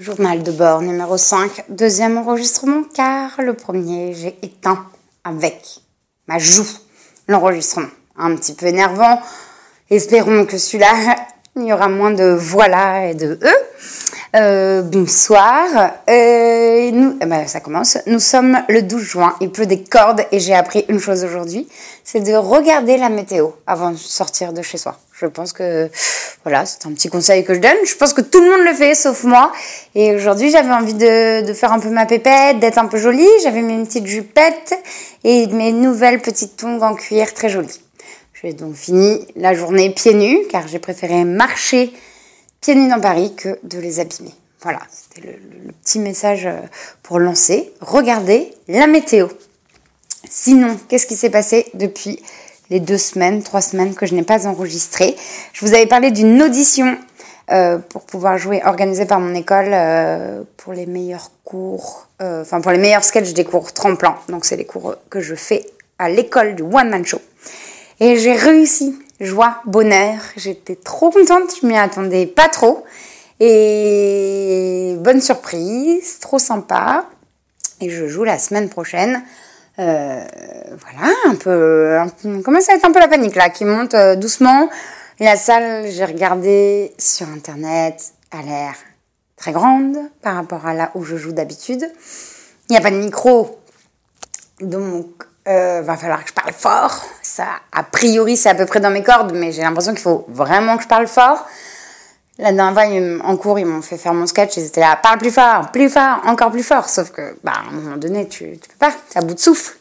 Journal de bord numéro 5, deuxième enregistrement, car le premier, j'ai éteint avec ma joue l'enregistrement. Un petit peu énervant. Espérons que celui-là, il y aura moins de voilà et de e. Euh, bonsoir. Euh, nous, eh ben, ça commence. Nous sommes le 12 juin. Il pleut des cordes et j'ai appris une chose aujourd'hui, c'est de regarder la météo avant de sortir de chez soi. Je pense que voilà, c'est un petit conseil que je donne. Je pense que tout le monde le fait, sauf moi. Et aujourd'hui, j'avais envie de, de, faire un peu ma pépette, d'être un peu jolie. J'avais mes petites jupettes et mes nouvelles petites tongs en cuir très jolies. J'ai donc fini la journée pieds nus, car j'ai préféré marcher pieds nus dans Paris que de les abîmer. Voilà, c'était le, petit message euh, pour lancer. Regardez la météo. Sinon, qu'est-ce qui s'est passé depuis les deux semaines, trois semaines que je n'ai pas enregistré? Je vous avais parlé d'une audition euh, pour pouvoir jouer organisée par mon école euh, pour les meilleurs cours, pour les meilleurs sketchs des cours tremplin. Donc c'est les cours que je fais à l'école du One Man Show. Et j'ai réussi, joie, bonheur. J'étais trop contente, je m'y attendais pas trop. Et bonne surprise, trop sympa. Et je joue la semaine prochaine euh, voilà, un peu, un peu, commence à être un peu la panique là, qui monte euh, doucement. La salle, j'ai regardé sur internet, a l'air très grande par rapport à là où je joue d'habitude. Il n'y a pas de micro, donc euh, va falloir que je parle fort. Ça, a priori, c'est à peu près dans mes cordes, mais j'ai l'impression qu'il faut vraiment que je parle fort. La dernière fois, en cours, ils m'ont fait faire mon sketch, ils étaient là, parle plus fort, plus fort, encore plus fort. Sauf que, bah, à un moment donné, tu, tu peux pas, t'es à bout de souffle.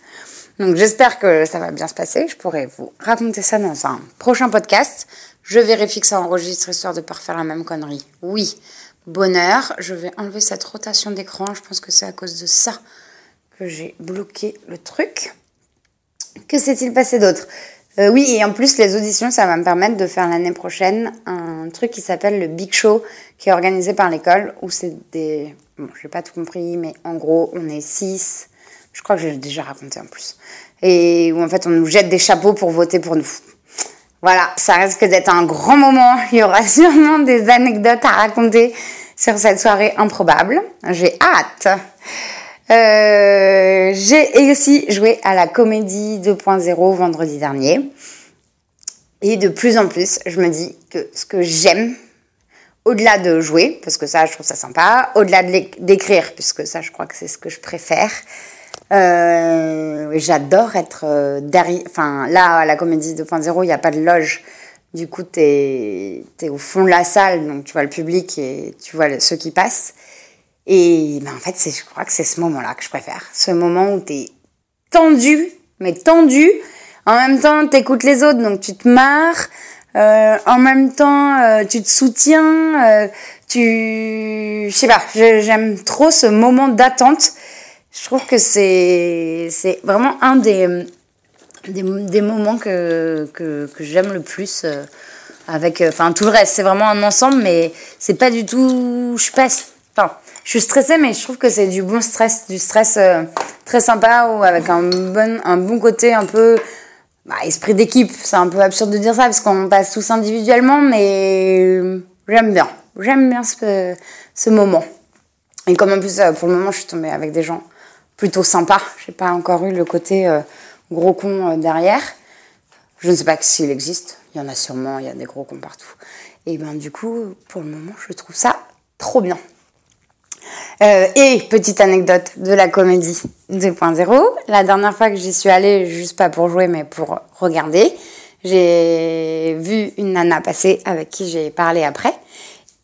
Donc, j'espère que ça va bien se passer. Je pourrai vous raconter ça dans un prochain podcast. Je vérifie que ça enregistre histoire de pas refaire la même connerie. Oui, bonheur. Je vais enlever cette rotation d'écran. Je pense que c'est à cause de ça que j'ai bloqué le truc. Que s'est-il passé d'autre euh, oui, et en plus, les auditions, ça va me permettre de faire l'année prochaine un truc qui s'appelle le Big Show, qui est organisé par l'école, où c'est des... Bon, j'ai pas tout compris, mais en gros, on est six. Je crois que j'ai déjà raconté en plus. Et où en fait, on nous jette des chapeaux pour voter pour nous. Voilà, ça risque d'être un grand moment. Il y aura sûrement des anecdotes à raconter sur cette soirée improbable. J'ai hâte. Euh, j'ai aussi joué à la comédie 2.0 vendredi dernier. Et de plus en plus, je me dis que ce que j'aime, au-delà de jouer, parce que ça, je trouve ça sympa, au-delà d'écrire, puisque ça, je crois que c'est ce que je préfère, euh, j'adore être euh, derrière. Enfin, là, à la comédie 2.0, il n'y a pas de loge. Du coup, tu es, au fond de la salle, donc tu vois le public et tu vois ceux qui passent. Et ben, en fait, je crois que c'est ce moment-là que je préfère. Ce moment où tu es tendu, mais tendu. En même temps, tu écoutes les autres, donc tu te marres. Euh, en même temps, euh, tu te soutiens. Euh, tu... Je sais pas, j'aime trop ce moment d'attente. Je trouve que c'est c'est vraiment un des, des, des moments que, que, que j'aime le plus euh, avec enfin tout le reste c'est vraiment un ensemble mais c'est pas du tout je suis pas je suis stressée, mais je trouve que c'est du bon stress, du stress euh, très sympa ou avec un bon, un bon côté un peu bah, esprit d'équipe. C'est un peu absurde de dire ça parce qu'on passe tous individuellement, mais j'aime bien. J'aime bien ce, ce moment. Et comme en plus, euh, pour le moment, je suis tombée avec des gens plutôt sympas. J'ai pas encore eu le côté euh, gros con euh, derrière. Je ne sais pas s'il existe. Il y en a sûrement, il y a des gros cons partout. Et ben du coup, pour le moment, je trouve ça trop bien. Euh, et petite anecdote de la comédie 2.0, la dernière fois que j'y suis allée, juste pas pour jouer, mais pour regarder, j'ai vu une nana passer avec qui j'ai parlé après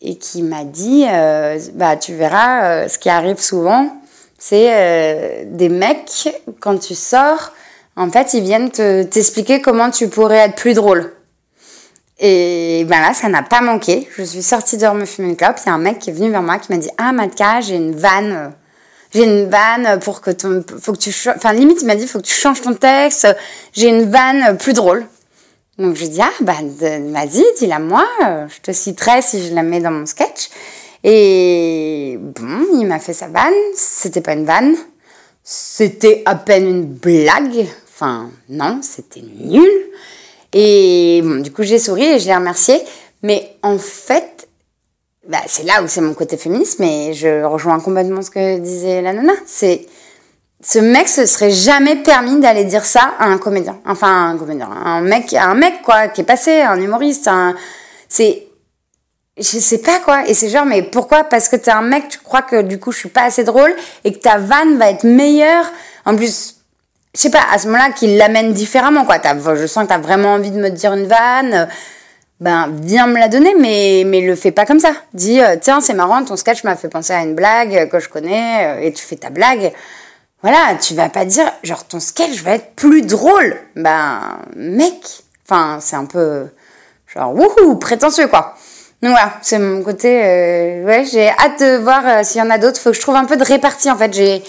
et qui m'a dit, euh, bah tu verras, euh, ce qui arrive souvent, c'est des mecs quand tu sors, en fait, ils viennent te t'expliquer comment tu pourrais être plus drôle. Et ben là, ça n'a pas manqué. Je suis sortie dehors me fumer une clope. Il y a un mec qui est venu vers moi qui m'a dit Ah, Matka, j'ai une vanne. J'ai une vanne pour que ton. Faut que tu. Enfin, limite, il m'a dit Faut que tu changes ton texte. J'ai une vanne plus drôle. Donc, j'ai dit Ah, bah, vas-y, dis-la moi. Je te citerai si je la mets dans mon sketch. Et bon, il m'a fait sa vanne. C'était pas une vanne. C'était à peine une blague. Enfin, non, c'était nul. Et bon, du coup, j'ai souri et je l'ai remercié. Mais en fait, bah, c'est là où c'est mon côté féministe, mais je rejoins complètement ce que disait la nana. C'est ce mec se serait jamais permis d'aller dire ça à un comédien. Enfin, un comédien, un mec, un mec quoi, qui est passé, un humoriste. Un... C'est, je sais pas quoi. Et c'est genre, mais pourquoi? Parce que t'es un mec, tu crois que du coup je suis pas assez drôle et que ta vanne va être meilleure. En plus, je sais pas, à ce moment-là, qu'il l'amène différemment quoi. je sens que t'as vraiment envie de me dire une vanne ben viens me la donner, mais mais le fais pas comme ça. Dis euh, tiens c'est marrant, ton sketch m'a fait penser à une blague que je connais euh, et tu fais ta blague. Voilà, tu vas pas dire genre ton sketch va être plus drôle. Ben mec, enfin c'est un peu genre wouhou prétentieux quoi. Donc voilà, c'est mon côté. Euh, ouais, j'ai hâte de voir s'il y en a d'autres. Faut que je trouve un peu de répartie en fait. J'ai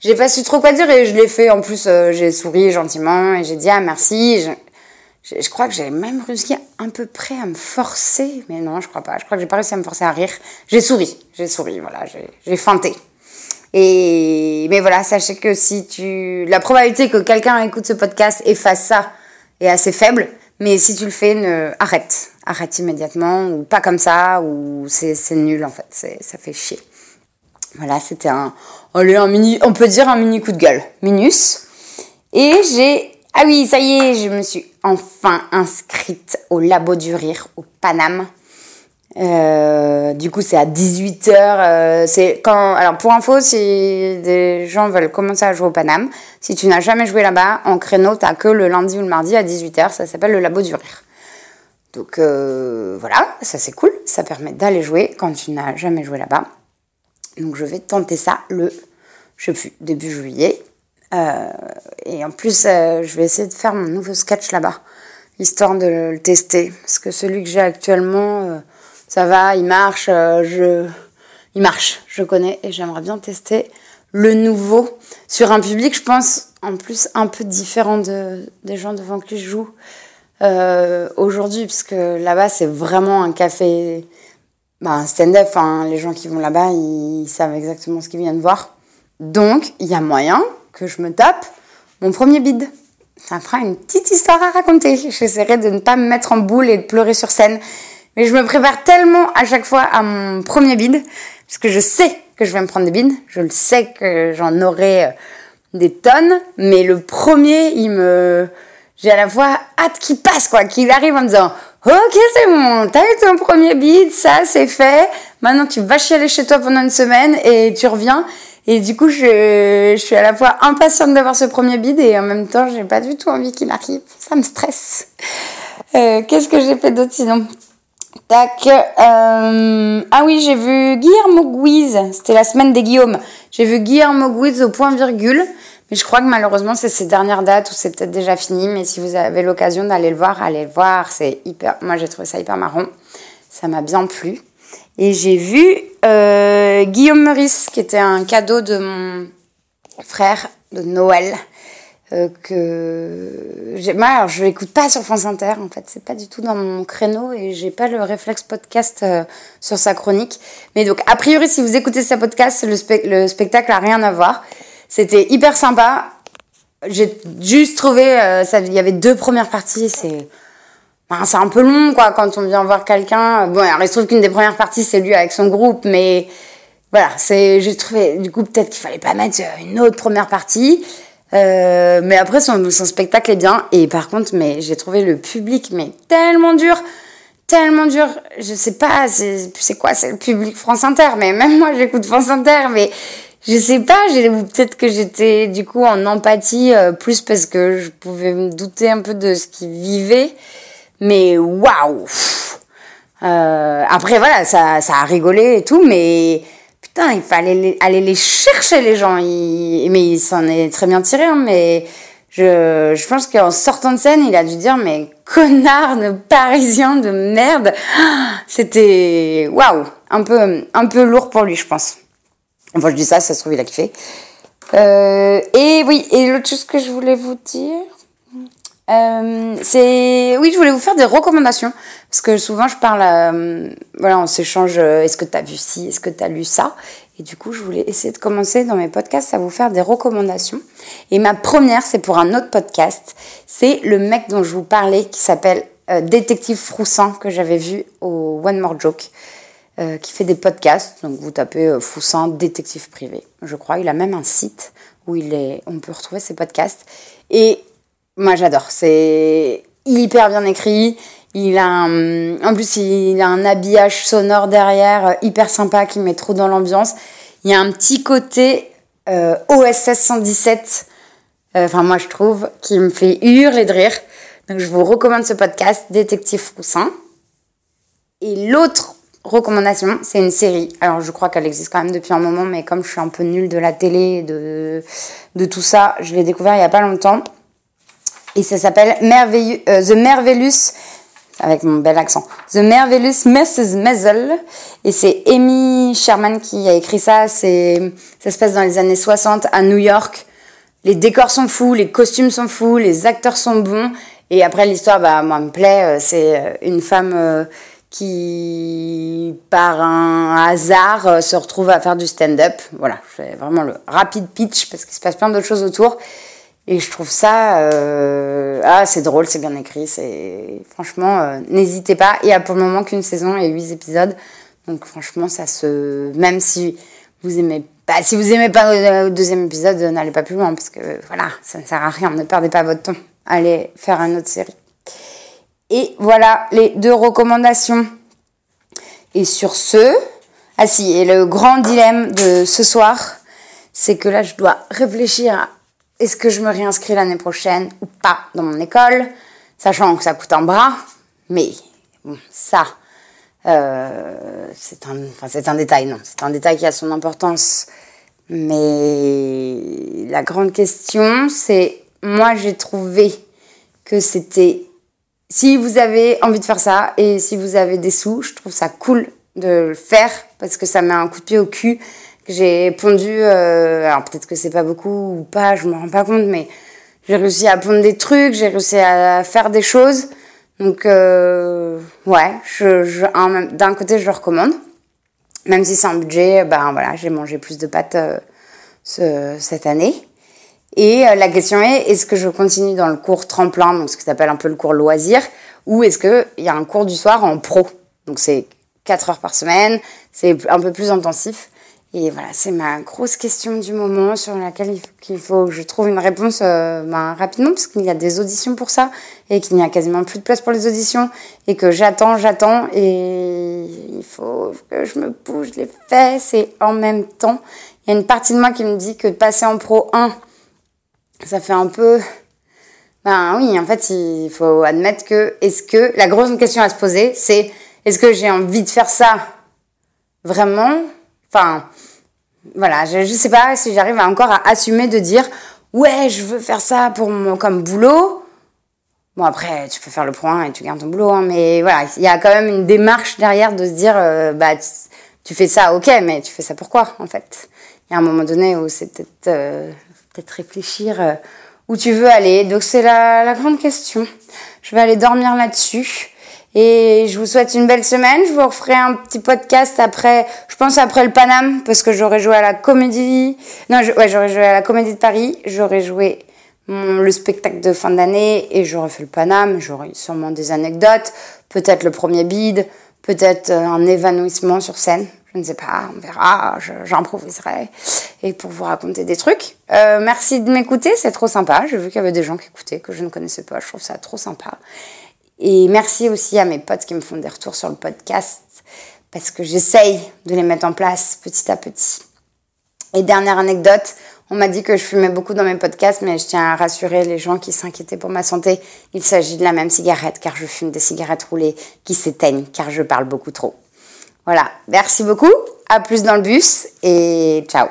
j'ai pas su trop quoi dire et je l'ai fait. En plus, j'ai souri gentiment et j'ai dit ah merci. Je, crois que j'ai même réussi un peu près à me forcer, mais non, je crois pas. Je crois que j'ai pas réussi à me forcer à rire. J'ai souri, j'ai souri, voilà, j'ai feinté. Et mais voilà, sachez que si tu, la probabilité que quelqu'un écoute ce podcast et fasse ça est assez faible. Mais si tu le fais, arrête, arrête immédiatement ou pas comme ça ou c'est nul en fait, ça fait chier. Voilà, c'était un, un mini, on peut dire un mini coup de gueule, minus. Et j'ai ah oui, ça y est, je me suis enfin inscrite au Labo du Rire, au Paname. Euh, du coup, c'est à 18h. Euh, c'est quand. Alors, pour info, si des gens veulent commencer à jouer au Paname, si tu n'as jamais joué là-bas, en créneau, t'as que le lundi ou le mardi à 18h. Ça s'appelle le Labo du Rire. Donc euh, voilà, ça c'est cool. Ça permet d'aller jouer quand tu n'as jamais joué là-bas. Donc je vais tenter ça le, je sais plus, début juillet. Euh, et en plus, euh, je vais essayer de faire mon nouveau sketch là-bas, histoire de le tester. Parce que celui que j'ai actuellement, euh, ça va, il marche, je... il marche, je connais, et j'aimerais bien tester le nouveau sur un public, je pense, en plus un peu différent de, des gens devant qui je joue aujourd'hui, puisque là-bas, c'est vraiment un café, bah, un stand-up. Hein. Les gens qui vont là-bas, ils savent exactement ce qu'ils viennent voir. Donc, il y a moyen que je me tape mon premier bide. Ça fera une petite histoire à raconter. J'essaierai de ne pas me mettre en boule et de pleurer sur scène. Mais je me prépare tellement à chaque fois à mon premier bide, parce que je sais que je vais me prendre des bides. Je le sais que j'en aurai euh, des tonnes, mais le premier, il me, j'ai à la fois hâte qu'il passe, quoi, qu'il arrive en me disant, ok, c'est bon, t'as eu ton premier bide, ça, c'est fait. Maintenant, tu vas chialer chez toi pendant une semaine et tu reviens. Et du coup, je, je suis à la fois impatiente d'avoir ce premier bide et en même temps, j'ai pas du tout envie qu'il arrive. Ça me stresse. Euh, Qu'est-ce que j'ai fait d'autre sinon? Tac. Euh, ah oui, j'ai vu Guillermo Guiz. C'était la semaine des Guillaume. J'ai vu Guillermo Guiz au point virgule. Mais je crois que malheureusement, c'est ses dernières dates ou c'est peut-être déjà fini. Mais si vous avez l'occasion d'aller le voir, allez le voir. C'est hyper. Moi, j'ai trouvé ça hyper marrant. Ça m'a bien plu. Et j'ai vu euh, Guillaume Meurice, qui était un cadeau de mon frère de Noël. Euh, que alors je l'écoute pas sur France Inter en fait c'est pas du tout dans mon créneau et j'ai pas le réflexe podcast euh, sur sa chronique mais donc a priori si vous écoutez sa podcast le, le spectacle a rien à voir c'était hyper sympa j'ai juste trouvé ça il y avait deux premières parties c'est c'est un peu long, quoi, quand on vient voir quelqu'un. Bon, il se trouve qu'une des premières parties, c'est lui avec son groupe, mais voilà, c'est, j'ai trouvé, du coup, peut-être qu'il fallait pas mettre une autre première partie. Euh, mais après, son, son, spectacle est bien. Et par contre, mais j'ai trouvé le public, mais tellement dur, tellement dur. Je sais pas, c'est quoi, c'est le public France Inter? Mais même moi, j'écoute France Inter, mais je sais pas, peut-être que j'étais, du coup, en empathie, euh, plus parce que je pouvais me douter un peu de ce qu'ils vivaient. Mais waouh euh, Après, voilà, ça, ça a rigolé et tout, mais putain, il fallait aller les chercher, les gens. mais il s'en est très bien tiré, hein, mais je, je pense qu'en sortant de scène, il a dû dire, mais connard de parisien de merde. C'était waouh, un peu, un peu lourd pour lui, je pense. Enfin, je dis ça, ça se trouve, il a kiffé. Euh, et oui, et l'autre chose que je voulais vous dire, euh, c'est oui, je voulais vous faire des recommandations parce que souvent je parle, euh, voilà, on s'échange. Est-ce que tu as vu ci, est-ce que tu as lu ça? Et du coup, je voulais essayer de commencer dans mes podcasts à vous faire des recommandations. Et ma première, c'est pour un autre podcast. C'est le mec dont je vous parlais qui s'appelle Détective Froussin que j'avais vu au One More Joke. Euh, qui fait des podcasts. Donc vous tapez euh, Foussin détective privé, je crois. Il a même un site où il est, on peut retrouver ses podcasts. Et moi j'adore. C'est hyper bien écrit. Il a en plus il a un habillage sonore derrière euh, hyper sympa qui met trop dans l'ambiance. Il y a un petit côté euh, OSS 117. Enfin moi je trouve qui me fait hurler de rire. Donc je vous recommande ce podcast Détective Foussin. Et l'autre recommandation, c'est une série. Alors, je crois qu'elle existe quand même depuis un moment, mais comme je suis un peu nulle de la télé, de, de tout ça, je l'ai découvert il n'y a pas longtemps. Et ça s'appelle Merveilleux, euh, The Merveillous, avec mon bel accent, The Merveillous Mrs. Maisel. Et c'est Amy Sherman qui a écrit ça. C'est, ça se passe dans les années 60 à New York. Les décors sont fous, les costumes sont fous, les acteurs sont bons. Et après, l'histoire, bah, moi, me plaît. Euh, c'est euh, une femme qui, par un hasard, euh, se retrouve à faire du stand-up. Voilà, je fais vraiment le rapide pitch parce qu'il se passe plein d'autres choses autour. Et je trouve ça, euh, ah, c'est drôle, c'est bien écrit, c'est franchement, euh, n'hésitez pas. Il y a pour le moment qu'une saison et huit épisodes, donc franchement, ça se, même si vous aimez pas, si vous aimez pas le deuxième épisode, n'allez pas plus loin parce que voilà, ça ne sert à rien, ne perdez pas votre temps. Allez faire une autre série. Et voilà les deux recommandations. Et sur ce, ah si, et le grand dilemme de ce soir, c'est que là, je dois réfléchir à est-ce que je me réinscris l'année prochaine ou pas dans mon école, sachant que ça coûte un bras, mais bon, ça, euh, c'est un, enfin, c'est un détail, non, c'est un détail qui a son importance. Mais la grande question, c'est, moi, j'ai trouvé que c'était si vous avez envie de faire ça et si vous avez des sous, je trouve ça cool de le faire parce que ça met un coup de pied au cul. J'ai pondu, euh, alors peut-être que c'est pas beaucoup ou pas, je me rends pas compte, mais j'ai réussi à pondre des trucs, j'ai réussi à faire des choses. Donc euh, ouais, je, je d'un côté je le recommande, même si c'est un budget, ben voilà, j'ai mangé plus de pâtes euh, ce, cette année. Et euh, la question est, est-ce que je continue dans le cours tremplin, donc ce qui s'appelle un peu le cours loisir, ou est-ce qu'il y a un cours du soir en pro? Donc c'est 4 heures par semaine, c'est un peu plus intensif. Et voilà, c'est ma grosse question du moment sur laquelle il faut que je trouve une réponse euh, ben, rapidement, parce qu'il y a des auditions pour ça, et qu'il n'y a quasiment plus de place pour les auditions, et que j'attends, j'attends, et il faut que je me bouge les fesses, et en même temps, il y a une partie de moi qui me dit que passer en pro 1, ça fait un peu. Ben oui, en fait, il faut admettre que est-ce que la grosse question à se poser, c'est est-ce que j'ai envie de faire ça vraiment? Enfin, voilà, je, je sais pas si j'arrive encore à assumer de dire ouais, je veux faire ça pour mon, comme boulot. Bon après, tu peux faire le point et tu gardes ton boulot, hein, mais voilà, il y a quand même une démarche derrière de se dire euh, bah tu, fais ça, ok, mais tu fais ça pourquoi en fait? Il y a un moment donné où c'est peut-être euh, peut-être réfléchir euh, où tu veux aller. Donc c'est la, la grande question. Je vais aller dormir là-dessus. Et je vous souhaite une belle semaine. Je vous referai un petit podcast après, je pense après le Paname, parce que j'aurais joué à la comédie. Non, ouais, j'aurais joué à la comédie de Paris. J'aurais joué le spectacle de fin d'année et j'aurais fait le Paname. J'aurais sûrement des anecdotes, peut-être le premier bide, peut-être euh, un évanouissement sur scène je ne sais pas, on verra, j'improviserai, et pour vous raconter des trucs. Euh, merci de m'écouter, c'est trop sympa. J'ai vu qu'il y avait des gens qui écoutaient, que je ne connaissais pas, je trouve ça trop sympa. Et merci aussi à mes potes qui me font des retours sur le podcast, parce que j'essaye de les mettre en place petit à petit. Et dernière anecdote, on m'a dit que je fumais beaucoup dans mes podcasts, mais je tiens à rassurer les gens qui s'inquiétaient pour ma santé. Il s'agit de la même cigarette, car je fume des cigarettes roulées qui s'éteignent, car je parle beaucoup trop. Voilà, merci beaucoup, à plus dans le bus et ciao